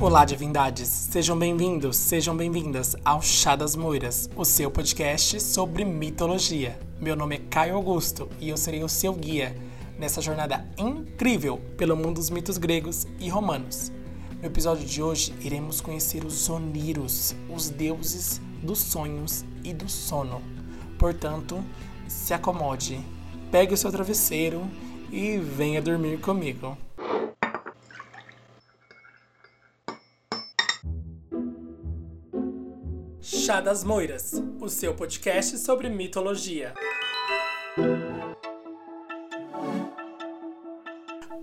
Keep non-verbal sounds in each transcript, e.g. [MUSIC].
Olá, divindades! Sejam bem-vindos, sejam bem-vindas ao Chá das Moiras, o seu podcast sobre mitologia. Meu nome é Caio Augusto e eu serei o seu guia nessa jornada incrível pelo mundo dos mitos gregos e romanos. No episódio de hoje, iremos conhecer os Oniros, os deuses dos sonhos e do sono. Portanto, se acomode, pegue o seu travesseiro e venha dormir comigo. Chá das Moiras, o seu podcast sobre mitologia.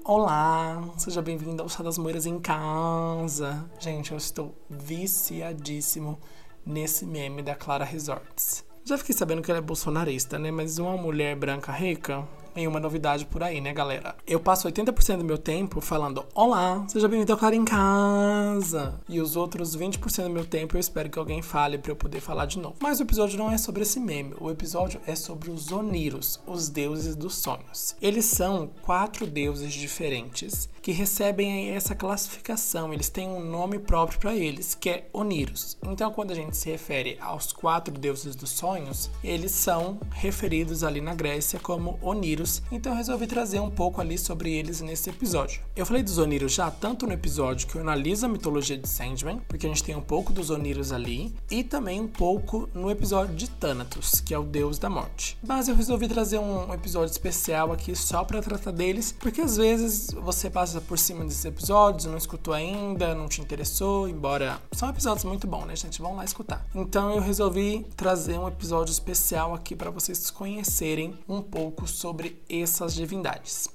Olá, seja bem-vindo ao Chá das Moiras em casa. Gente, eu estou viciadíssimo nesse meme da Clara Resorts. Já fiquei sabendo que ela é bolsonarista, né? Mas uma mulher branca rica nenhuma novidade por aí, né, galera? Eu passo 80% do meu tempo falando Olá, seja bem-vindo ao Claro em Casa. E os outros 20% do meu tempo eu espero que alguém fale para eu poder falar de novo. Mas o episódio não é sobre esse meme. O episódio é sobre os Oniros, os deuses dos sonhos. Eles são quatro deuses diferentes que recebem essa classificação. Eles têm um nome próprio para eles, que é Oniros. Então, quando a gente se refere aos quatro deuses dos sonhos, eles são referidos ali na Grécia como Oniros então eu resolvi trazer um pouco ali sobre eles nesse episódio. Eu falei dos Oniros já tanto no episódio que eu analiso a mitologia de Sandman, porque a gente tem um pouco dos Oniros ali, e também um pouco no episódio de Thanatos, que é o deus da morte. Mas eu resolvi trazer um episódio especial aqui só para tratar deles, porque às vezes você passa por cima desses episódios, não escutou ainda, não te interessou, embora são episódios muito bons, né, gente? Vão lá escutar. Então eu resolvi trazer um episódio especial aqui para vocês conhecerem um pouco sobre essas divindades.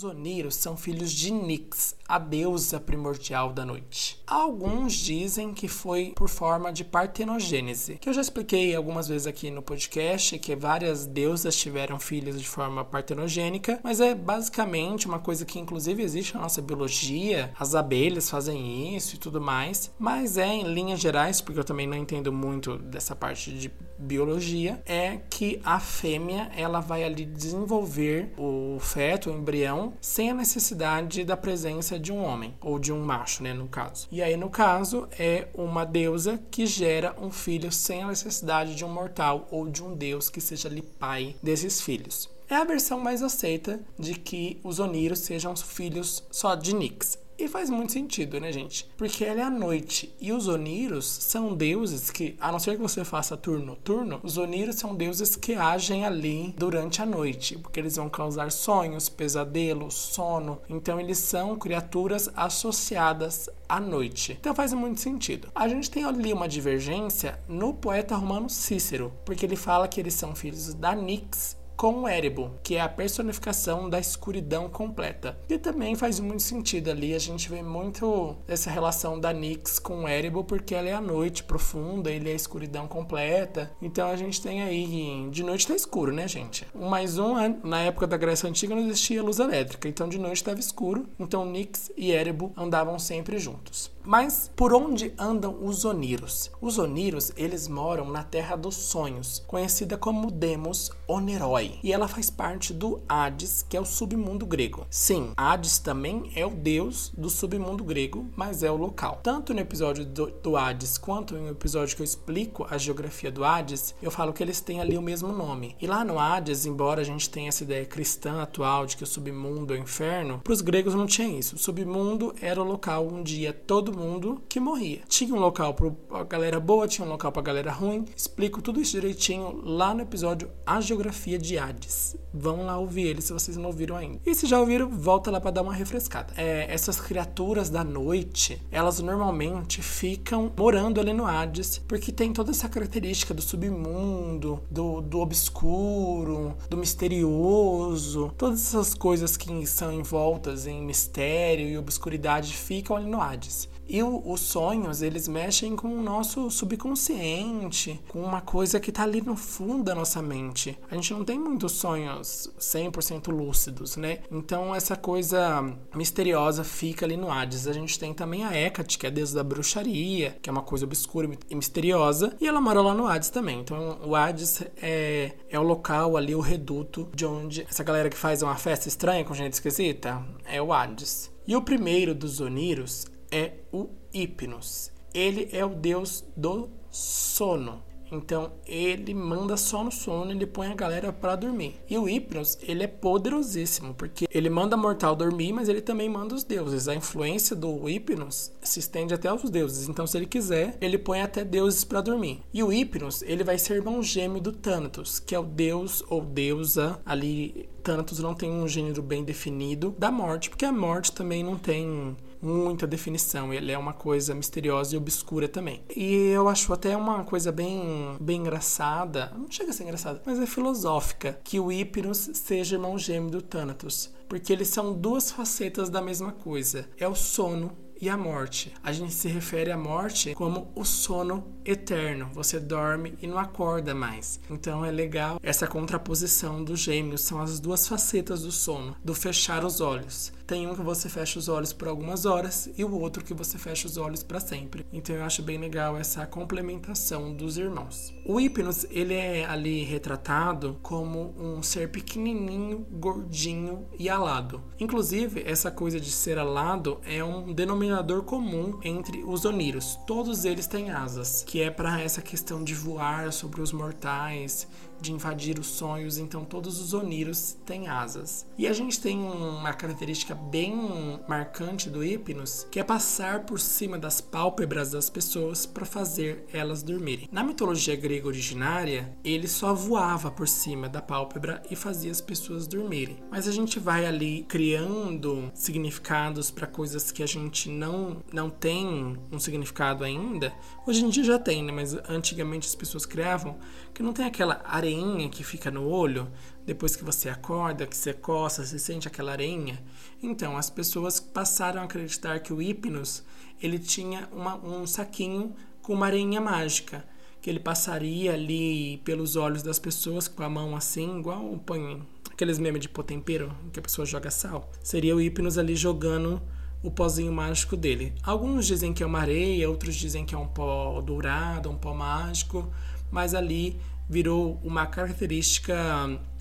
Os Oniros são filhos de Nix, a deusa primordial da noite. Alguns dizem que foi por forma de partenogênese, que eu já expliquei algumas vezes aqui no podcast que várias deusas tiveram filhos de forma partenogênica, mas é basicamente uma coisa que inclusive existe na nossa biologia, as abelhas fazem isso e tudo mais, mas é em linhas gerais, porque eu também não entendo muito dessa parte de biologia, é que a fêmea ela vai ali desenvolver o feto, o embrião, sem a necessidade da presença de um homem ou de um macho, né, no caso. E aí, no caso, é uma deusa que gera um filho sem a necessidade de um mortal ou de um deus que seja ali pai desses filhos. É a versão mais aceita de que os Oniros sejam filhos só de Nix. E faz muito sentido, né, gente? Porque ela é a noite. E os Oniros são deuses que, a não ser que você faça turno noturno, os Oniros são deuses que agem ali durante a noite. Porque eles vão causar sonhos, pesadelos, sono. Então, eles são criaturas associadas à noite. Então, faz muito sentido. A gente tem ali uma divergência no poeta romano Cícero, porque ele fala que eles são filhos da Nix com o Erebo, que é a personificação da escuridão completa. E também faz muito sentido ali, a gente vê muito essa relação da Nyx com o Erebo, porque ela é a noite profunda, ele é a escuridão completa. Então a gente tem aí, de noite tá escuro, né, gente? Um mais um, na época da Grécia Antiga não existia luz elétrica, então de noite estava escuro, então Nyx e Erebo andavam sempre juntos. Mas por onde andam os Oniros? Os Oniros, eles moram na Terra dos Sonhos, conhecida como Demos Oneroi, e ela faz parte do Hades, que é o submundo grego. Sim, Hades também é o deus do submundo grego, mas é o local. Tanto no episódio do, do Hades quanto no episódio que eu explico a geografia do Hades, eu falo que eles têm ali o mesmo nome. E lá no Hades, embora a gente tenha essa ideia cristã atual de que o submundo é o inferno, para os gregos não tinha isso. O submundo era o local onde ia todo todo mundo que morria. Tinha um local para a galera boa, tinha um local para a galera ruim. Explico tudo isso direitinho lá no episódio A Geografia de Hades. Vão lá ouvir ele se vocês não ouviram ainda. E se já ouviram, volta lá para dar uma refrescada. É, essas criaturas da noite, elas normalmente ficam morando ali no Hades, porque tem toda essa característica do submundo, do, do obscuro, do misterioso, todas essas coisas que são envoltas em mistério e obscuridade ficam ali no Hades. E o, os sonhos, eles mexem com o nosso subconsciente, com uma coisa que tá ali no fundo da nossa mente. A gente não tem muitos sonhos 100% lúcidos, né? Então essa coisa misteriosa fica ali no Hades. A gente tem também a Hecate, que é a deusa da bruxaria, que é uma coisa obscura e misteriosa, e ela mora lá no Hades também. Então o Hades é, é o local ali, o reduto de onde essa galera que faz uma festa estranha com gente esquisita é o Hades. E o primeiro dos Oniros é o Hipnos. Ele é o deus do sono. Então ele manda só no sono, ele põe a galera para dormir. E o Hipnos, ele é poderosíssimo, porque ele manda mortal dormir, mas ele também manda os deuses. A influência do Hipnos se estende até aos deuses. Então se ele quiser, ele põe até deuses para dormir. E o Hipnos, ele vai ser irmão gêmeo do Thanatos, que é o deus ou deusa ali Thanatos não tem um gênero bem definido da morte, porque a morte também não tem muita definição. Ele é uma coisa misteriosa e obscura também. E eu acho até uma coisa bem, bem engraçada, não chega a ser engraçada, mas é filosófica, que o Hipnos seja irmão gêmeo do Thanatos. Porque eles são duas facetas da mesma coisa. É o sono e a morte. A gente se refere à morte como o sono eterno. Você dorme e não acorda mais. Então é legal essa contraposição dos gêmeos, são as duas facetas do sono, do fechar os olhos. Tem um que você fecha os olhos por algumas horas e o outro que você fecha os olhos para sempre. Então eu acho bem legal essa complementação dos irmãos. O Hipnos, ele é ali retratado como um ser pequenininho, gordinho e alado. Inclusive, essa coisa de ser alado é um denominador comum entre os oniros. Todos eles têm asas, que é para essa questão de voar sobre os mortais, de invadir os sonhos, então todos os oniros têm asas. E a gente tem uma característica bem marcante do Hipnos, que é passar por cima das pálpebras das pessoas para fazer elas dormirem. Na mitologia grega originária, ele só voava por cima da pálpebra e fazia as pessoas dormirem. Mas a gente vai ali criando significados para coisas que a gente não não tem um significado ainda. Hoje em dia já tem, né? Mas antigamente as pessoas criavam que não tem aquela areinha que fica no olho depois que você acorda, que você coça, você sente aquela areinha. Então, as pessoas passaram a acreditar que o hipnos ele tinha uma, um saquinho com uma areinha mágica, que ele passaria ali pelos olhos das pessoas com a mão assim, igual põe aqueles memes de pôr tempero, que a pessoa joga sal. Seria o hipnos ali jogando o pozinho mágico dele. Alguns dizem que é uma areia, outros dizem que é um pó dourado, um pó mágico, mas ali virou uma característica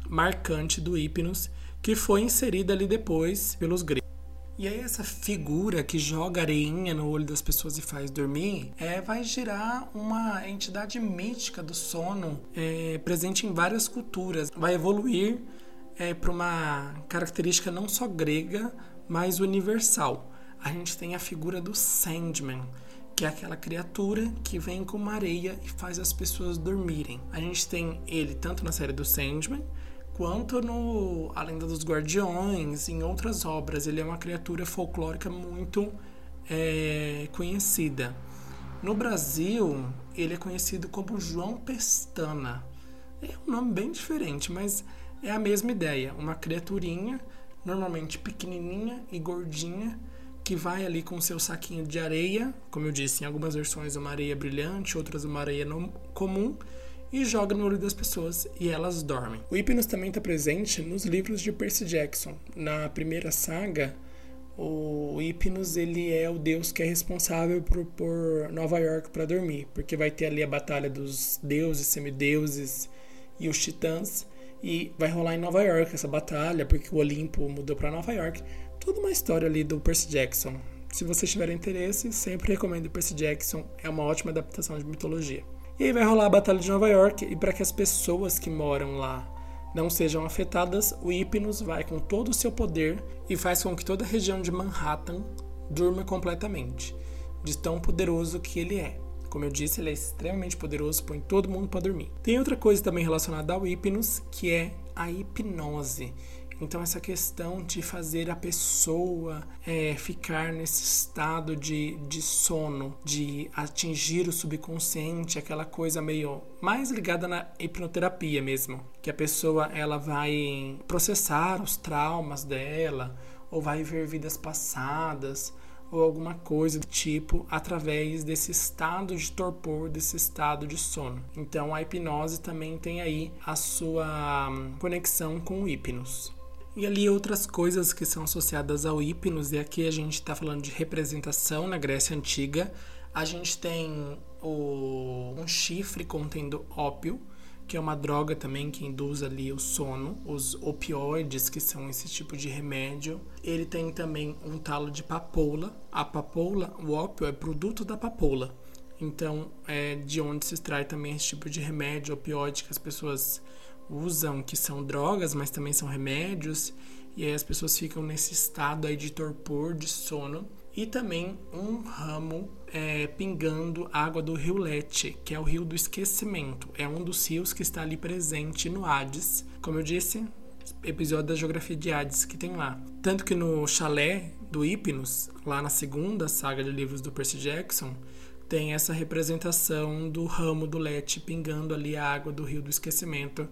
marcante do Hipnos que foi inserida ali depois pelos gregos. E aí essa figura que joga areinha no olho das pessoas e faz dormir é, vai gerar uma entidade mítica do sono é, presente em várias culturas. Vai evoluir é, para uma característica não só grega, mas universal. A gente tem a figura do Sandman, que é aquela criatura que vem com uma areia e faz as pessoas dormirem. A gente tem ele tanto na série do Sandman quanto no A Lenda dos Guardiões, em outras obras. Ele é uma criatura folclórica muito é, conhecida. No Brasil, ele é conhecido como João Pestana. É um nome bem diferente, mas é a mesma ideia. Uma criaturinha, normalmente pequenininha e gordinha, que vai ali com seu saquinho de areia, como eu disse, em algumas versões uma areia brilhante, outras uma areia comum, e joga no olho das pessoas e elas dormem. O Hipnos também está presente nos livros de Percy Jackson. Na primeira saga, o Hipnos ele é o deus que é responsável por pôr Nova York para dormir, porque vai ter ali a batalha dos deuses, semideuses e os titãs e vai rolar em Nova York essa batalha, porque o Olimpo mudou para Nova York toda uma história ali do Percy Jackson. Se vocês tiverem interesse, sempre recomendo Percy Jackson, é uma ótima adaptação de mitologia. E aí vai rolar a Batalha de Nova York, e para que as pessoas que moram lá não sejam afetadas, o Hipnos vai com todo o seu poder e faz com que toda a região de Manhattan durma completamente, de tão poderoso que ele é. Como eu disse, ele é extremamente poderoso, põe todo mundo para dormir. Tem outra coisa também relacionada ao hipnos, que é a hipnose. Então, essa questão de fazer a pessoa é, ficar nesse estado de, de sono, de atingir o subconsciente, aquela coisa meio mais ligada na hipnoterapia mesmo, que a pessoa ela vai processar os traumas dela, ou vai ver vidas passadas, ou alguma coisa do tipo através desse estado de torpor, desse estado de sono. Então a hipnose também tem aí a sua hum, conexão com o hipnos. E ali outras coisas que são associadas ao hipnos, e aqui a gente está falando de representação na Grécia Antiga. A gente tem o, um chifre contendo ópio, que é uma droga também que induz ali o sono, os opioides, que são esse tipo de remédio. Ele tem também um talo de papoula. A papoula, o ópio é produto da papoula. Então, é de onde se extrai também esse tipo de remédio opioide que as pessoas usam, que são drogas, mas também são remédios. E aí as pessoas ficam nesse estado aí de torpor, de sono e também um ramo é, pingando água do rio Lete, que é o rio do esquecimento. É um dos rios que está ali presente no Hades. Como eu disse, episódio da geografia de Hades que tem lá. Tanto que no chalé do Hipnos, lá na segunda saga de livros do Percy Jackson, tem essa representação do ramo do Lete pingando ali a água do rio do esquecimento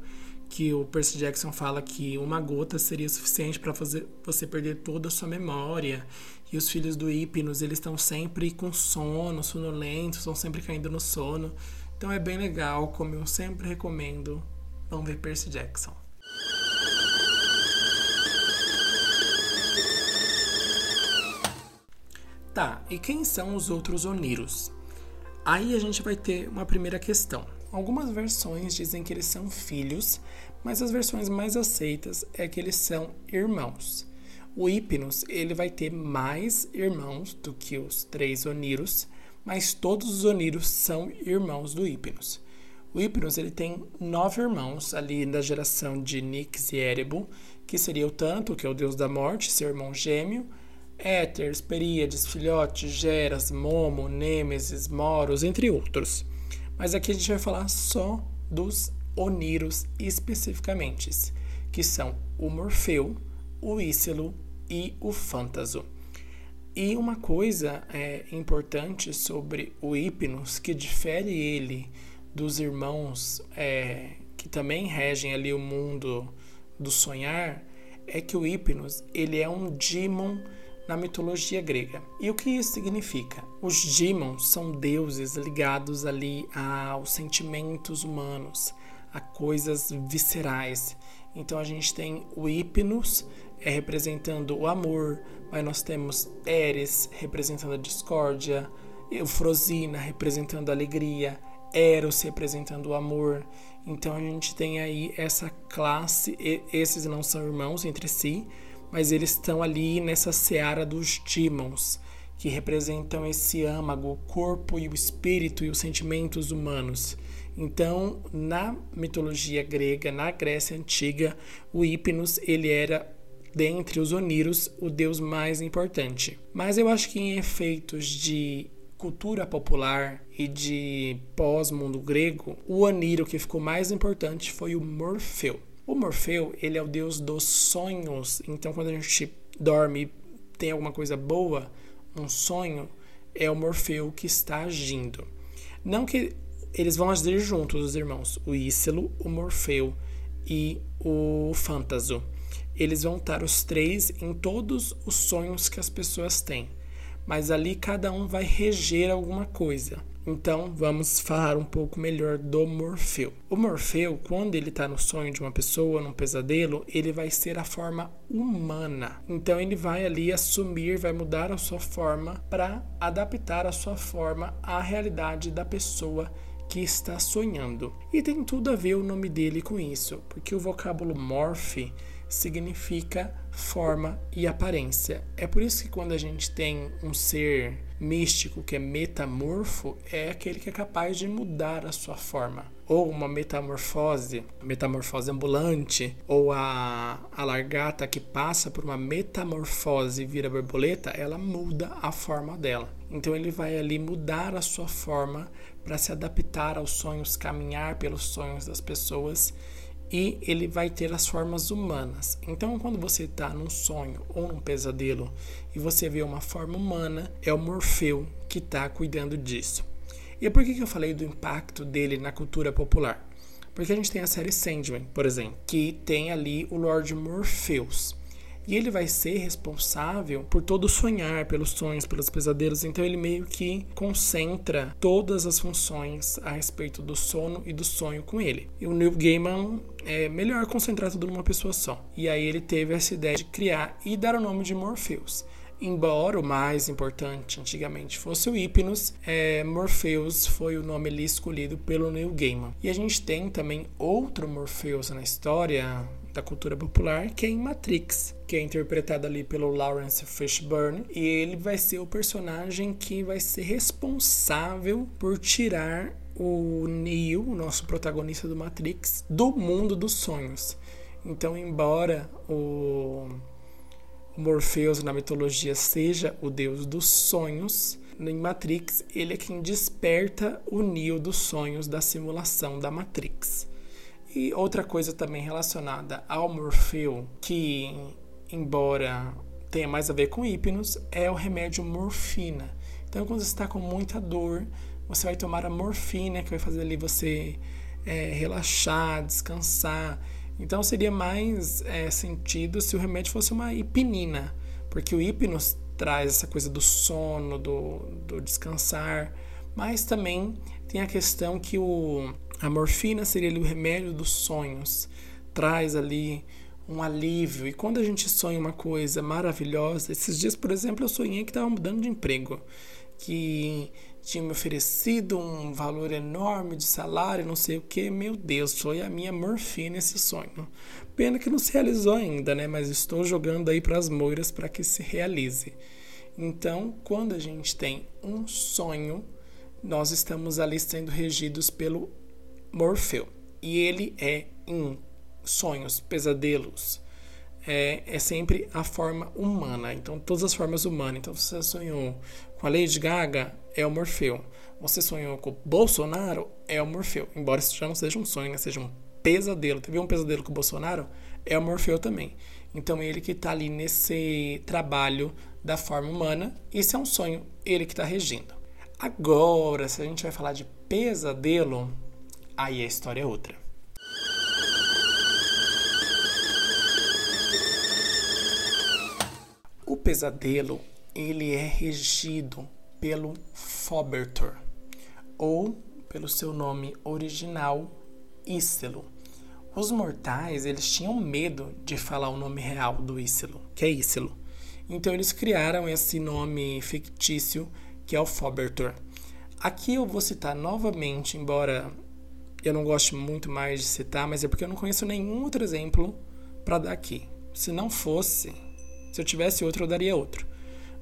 que o Percy Jackson fala que uma gota seria suficiente para fazer você perder toda a sua memória. E os filhos do Hipnos, eles estão sempre com sono, sonolentos, estão sempre caindo no sono. Então é bem legal, como eu sempre recomendo, vão ver Percy Jackson. Tá, e quem são os outros Oniros? Aí a gente vai ter uma primeira questão. Algumas versões dizem que eles são filhos, mas as versões mais aceitas é que eles são irmãos. O Hipnos ele vai ter mais irmãos do que os três Oniros, mas todos os Oniros são irmãos do Hipnos. O Hipnos ele tem nove irmãos ali da geração de Nix e Erebu, que seria o Tanto, que é o deus da morte, seu irmão gêmeo, Éter, Períades, Filhote, Geras, Momo, Nêmesis, Moros, entre outros. Mas aqui a gente vai falar só dos Oniros especificamente, que são o Morfeu, o Ícelo e o Fantaso. E uma coisa é, importante sobre o Hipnos, que difere ele dos irmãos é, que também regem ali o mundo do sonhar, é que o Hipnos ele é um demon na mitologia grega. E o que isso significa? Os demons são deuses ligados ali aos sentimentos humanos, a coisas viscerais. Então a gente tem o Hipnos é, representando o amor, mas nós temos Eres representando a discórdia, Eufrosina representando a alegria, Eros representando o amor. Então a gente tem aí essa classe, esses não são irmãos entre si, mas eles estão ali nessa seara dos demons, que representam esse âmago, o corpo e o espírito e os sentimentos humanos. Então, na mitologia grega, na Grécia antiga, o Hipnos ele era dentre os Oniros o deus mais importante. Mas eu acho que em efeitos de cultura popular e de pós-mundo grego, o Oniro que ficou mais importante foi o Morfeu. O Morfeu, ele é o deus dos sonhos. Então, quando a gente dorme e tem alguma coisa boa, um sonho, é o Morfeu que está agindo. Não que eles vão agir juntos, os irmãos, o Ícelo, o Morfeu e o Fantaso. Eles vão estar os três em todos os sonhos que as pessoas têm, mas ali cada um vai reger alguma coisa. Então, vamos falar um pouco melhor do Morfeu. O Morfeu, quando ele está no sonho de uma pessoa, num pesadelo, ele vai ser a forma humana. Então, ele vai ali assumir, vai mudar a sua forma para adaptar a sua forma à realidade da pessoa que está sonhando. E tem tudo a ver o nome dele com isso, porque o vocábulo morphe significa forma e aparência. É por isso que quando a gente tem um ser místico que é metamorfo, é aquele que é capaz de mudar a sua forma. Ou uma metamorfose, metamorfose ambulante, ou a, a largata que passa por uma metamorfose e vira borboleta, ela muda a forma dela. Então ele vai ali mudar a sua forma para se adaptar aos sonhos, caminhar pelos sonhos das pessoas e ele vai ter as formas humanas. Então, quando você está num sonho ou num pesadelo e você vê uma forma humana, é o Morfeu que está cuidando disso. E por que, que eu falei do impacto dele na cultura popular? Porque a gente tem a série Sandman, por exemplo, que tem ali o Lord Morpheus. E ele vai ser responsável por todo sonhar, pelos sonhos, pelos pesadelos. Então ele meio que concentra todas as funções a respeito do sono e do sonho com ele. E o Neil Gaiman é melhor concentrar tudo numa pessoa só. E aí ele teve essa ideia de criar e dar o nome de Morpheus. Embora o mais importante antigamente fosse o Hypnos, é, Morpheus foi o nome ali escolhido pelo Neil Gaiman. E a gente tem também outro Morpheus na história da cultura popular, que é em Matrix, que é interpretado ali pelo Lawrence Fishburne, e ele vai ser o personagem que vai ser responsável por tirar o Neo, o nosso protagonista do Matrix, do mundo dos sonhos. Então, embora o Morpheus na mitologia seja o deus dos sonhos, em Matrix ele é quem desperta o Neo dos sonhos da simulação da Matrix. E outra coisa também relacionada ao Morfeu, que embora tenha mais a ver com hipnos, é o remédio morfina. Então, quando você está com muita dor, você vai tomar a morfina, que vai fazer ali você é, relaxar, descansar. Então seria mais é, sentido se o remédio fosse uma hipnina, porque o hipnos traz essa coisa do sono, do, do descansar, mas também tem a questão que o, a morfina seria ali o remédio dos sonhos, traz ali um alívio. E quando a gente sonha uma coisa maravilhosa, esses dias, por exemplo, eu sonhei que estava mudando de emprego, que tinha me oferecido um valor enorme de salário, não sei o que. Meu Deus, foi a minha morfina esse sonho. Pena que não se realizou ainda, né? Mas estou jogando aí para as moiras para que se realize. Então, quando a gente tem um sonho, nós estamos ali sendo regidos pelo Morfeu. E ele é em sonhos, pesadelos, é, é sempre a forma humana. Então, todas as formas humanas. Então, você sonhou com a Lady Gaga, é o Morfeu. Você sonhou com o Bolsonaro, é o Morfeu. Embora isso já não seja um sonho, né? seja um pesadelo. Teve um pesadelo com o Bolsonaro, é o Morfeu também. Então, ele que está ali nesse trabalho da forma humana, isso é um sonho, ele que está regindo. Agora, se a gente vai falar de pesadelo, aí a história é outra. O pesadelo, ele é regido pelo Fobertor, ou pelo seu nome original, Ícelo. Os mortais, eles tinham medo de falar o nome real do Ícelo, que é Ícelo. Então eles criaram esse nome fictício que é o Fobertor. Aqui eu vou citar novamente, embora eu não goste muito mais de citar, mas é porque eu não conheço nenhum outro exemplo para dar aqui. Se não fosse se eu tivesse outro, eu daria outro.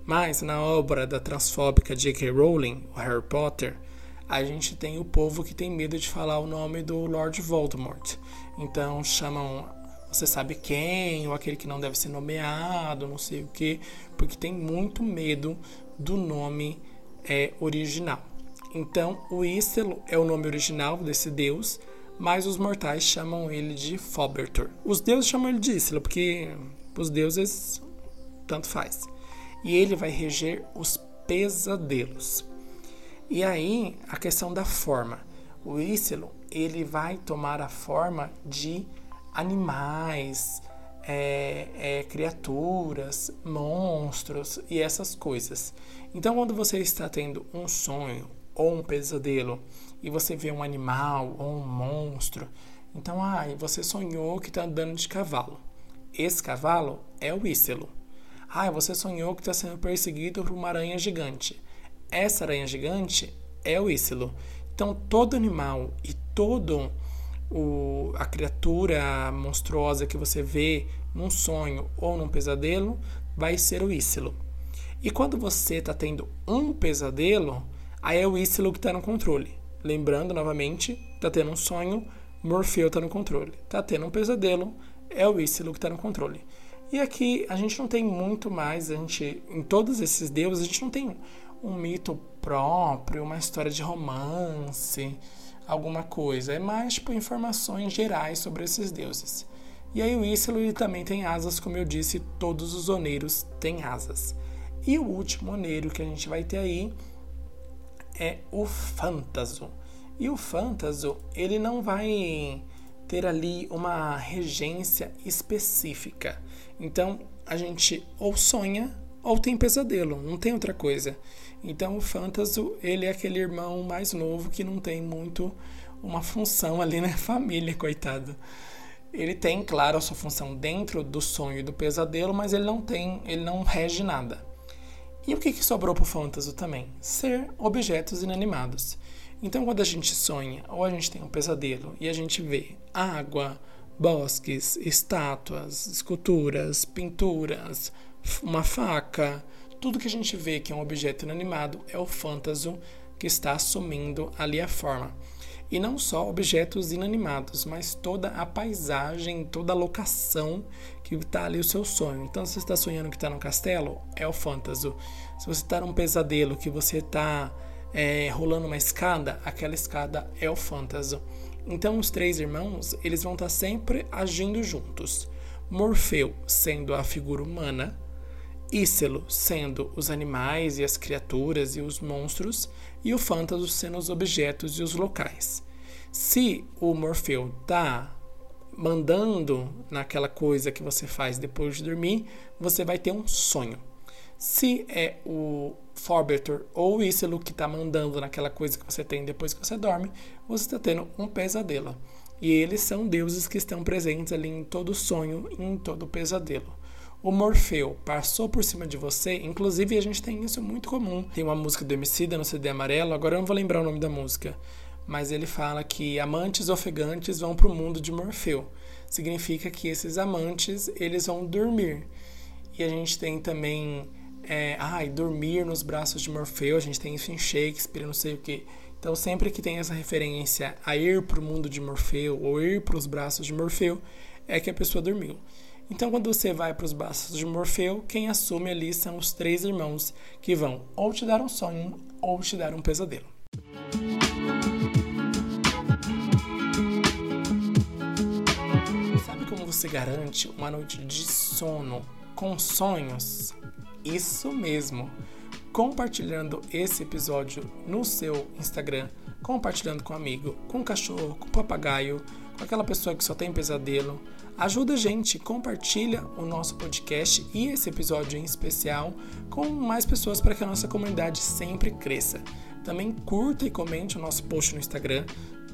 Mas na obra da transfóbica J.K. Rowling, o Harry Potter, a gente tem o povo que tem medo de falar o nome do Lord Voldemort. Então chamam você sabe quem, ou aquele que não deve ser nomeado, não sei o que, porque tem muito medo do nome é, original. Então, o Istelo é o nome original desse deus, mas os mortais chamam ele de Fobertor. Os deuses chamam ele de Istelo, porque os deuses tanto faz. E ele vai reger os pesadelos. E aí, a questão da forma. O Ícelo, ele vai tomar a forma de animais, é, é, criaturas, monstros e essas coisas. Então, quando você está tendo um sonho ou um pesadelo e você vê um animal ou um monstro, então, ah, você sonhou que está andando de cavalo. Esse cavalo é o Ícelo. Ah, você sonhou que está sendo perseguido por uma aranha gigante. Essa aranha gigante é o Ícilo. Então, todo animal e todo o, a criatura monstruosa que você vê num sonho ou num pesadelo vai ser o Ícilo. E quando você está tendo um pesadelo, aí é o que está no controle. Lembrando novamente, está tendo um sonho, Morfeu está no controle. Está tendo um pesadelo, é o que está no controle. E aqui a gente não tem muito mais, a gente, em todos esses deuses, a gente não tem um mito próprio, uma história de romance, alguma coisa. É mais tipo informações gerais sobre esses deuses. E aí o Ícilo ele também tem asas, como eu disse, todos os oneiros têm asas. E o último oneiro que a gente vai ter aí é o Fantaso. E o Fantaso, ele não vai ter ali uma regência específica. Então, a gente ou sonha ou tem pesadelo, não tem outra coisa. Então, o Fantaso, ele é aquele irmão mais novo que não tem muito uma função ali na [LAUGHS] família, coitado. Ele tem, claro, a sua função dentro do sonho e do pesadelo, mas ele não tem, ele não rege nada. E o que, que sobrou para o Fantaso também? Ser objetos inanimados. Então, quando a gente sonha ou a gente tem um pesadelo e a gente vê água, bosques, estátuas, esculturas, pinturas, uma faca, tudo que a gente vê que é um objeto inanimado é o fantasma que está assumindo ali a forma. E não só objetos inanimados, mas toda a paisagem, toda a locação que está ali o seu sonho. Então, se você está sonhando que está no castelo, é o fantasma. Se você está num pesadelo, que você está é, rolando uma escada, aquela escada é o fantasma. Então, os três irmãos, eles vão estar tá sempre agindo juntos. Morfeu sendo a figura humana, Ícelo sendo os animais e as criaturas e os monstros, e o Fantaso sendo os objetos e os locais. Se o Morfeu está mandando naquela coisa que você faz depois de dormir, você vai ter um sonho. Se é o Forbetor ou o Ícelo que está mandando naquela coisa que você tem depois que você dorme, você está tendo um pesadelo. E eles são deuses que estão presentes ali em todo sonho em todo pesadelo o Morfeu passou por cima de você, inclusive a gente tem isso muito comum. Tem uma música do Emicida no CD amarelo, agora eu não vou lembrar o nome da música, mas ele fala que amantes ofegantes vão para o mundo de Morfeu. Significa que esses amantes, eles vão dormir. E a gente tem também, é, ai, dormir nos braços de Morfeu, a gente tem isso em Shakespeare, não sei o que. Então, sempre que tem essa referência a ir para o mundo de Morfeu ou ir para os braços de Morfeu, é que a pessoa dormiu. Então, quando você vai para os braços de Morfeu, quem assume ali são os três irmãos que vão ou te dar um sonho ou te dar um pesadelo. Sabe como você garante uma noite de sono com sonhos? Isso mesmo! Compartilhando esse episódio no seu Instagram, compartilhando com um amigo, com um cachorro, com um papagaio, com aquela pessoa que só tem pesadelo Ajuda a gente, compartilha o nosso podcast e esse episódio em especial com mais pessoas para que a nossa comunidade sempre cresça. Também curta e comente o nosso post no Instagram.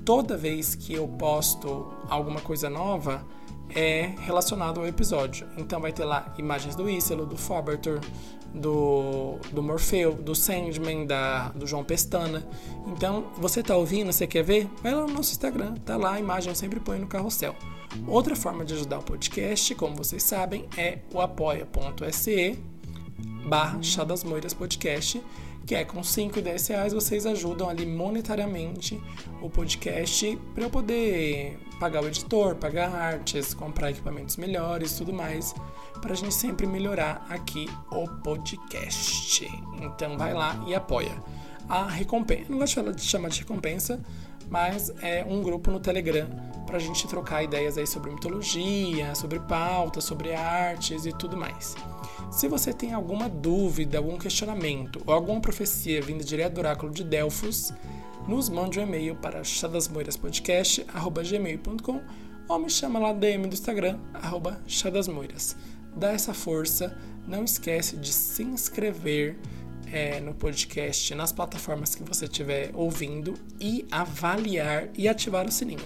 Toda vez que eu posto alguma coisa nova, é relacionado ao episódio. Então vai ter lá imagens do Ícelo, do Fobertor, do, do Morfeu, do Sandman, da, do João Pestana. Então, você tá ouvindo, você quer ver? Vai lá no nosso Instagram, tá lá a imagem, eu sempre ponho no carrossel. Outra forma de ajudar o podcast, como vocês sabem, é o apoia.se barra Chá das Moiras Podcast, que é com 5 e 10 reais vocês ajudam ali monetariamente o podcast para eu poder pagar o editor, pagar artes, comprar equipamentos melhores tudo mais, para a gente sempre melhorar aqui o podcast. Então vai lá e apoia. A recompensa, não gosto de chamar de recompensa, mas é um grupo no Telegram para a gente trocar ideias aí sobre mitologia, sobre pauta, sobre artes e tudo mais. Se você tem alguma dúvida, algum questionamento ou alguma profecia vinda direto do oráculo de Delfos, nos mande um e-mail para chadasmoiraspodcast.gmail.com ou me chama lá DM do Instagram, arroba chadasmoiras. Dá essa força, não esquece de se inscrever é, no podcast, nas plataformas que você estiver ouvindo e avaliar e ativar o sininho.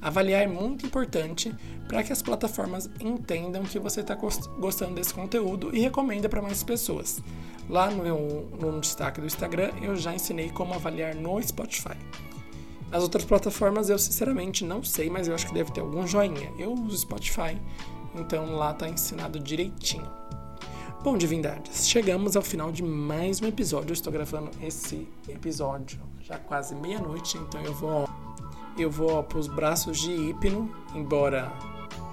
Avaliar é muito importante para que as plataformas entendam que você está gostando desse conteúdo e recomenda para mais pessoas. Lá no, meu, no destaque do Instagram eu já ensinei como avaliar no Spotify. As outras plataformas eu sinceramente não sei, mas eu acho que deve ter algum joinha. Eu uso Spotify, então lá está ensinado direitinho. Bom, divindades, chegamos ao final de mais um episódio. Eu estou gravando esse episódio já quase meia-noite, então eu vou eu vou para os braços de Hipno, embora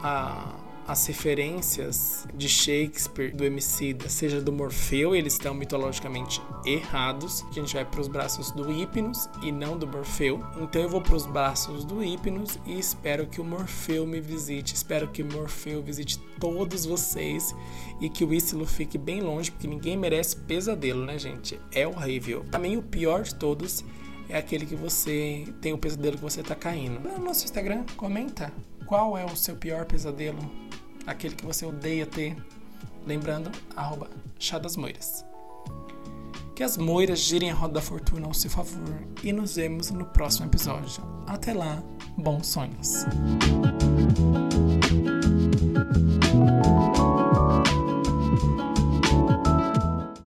a, as referências de Shakespeare, do Emicida, seja do Morfeu, eles estão mitologicamente errados. A gente vai para os braços do Hipnos e não do Morfeu. Então eu vou para os braços do Hipnos e espero que o Morfeu me visite. Espero que o Morfeu visite todos vocês e que o Ícilo fique bem longe, porque ninguém merece pesadelo, né, gente? É horrível. Também o pior de todos é aquele que você tem o pesadelo que você tá caindo. No nosso Instagram, comenta. qual é o seu pior pesadelo, aquele que você odeia ter. Lembrando, arroba chá das moiras. Que as moiras girem a roda da fortuna ao seu favor e nos vemos no próximo episódio. Até lá, bons sonhos!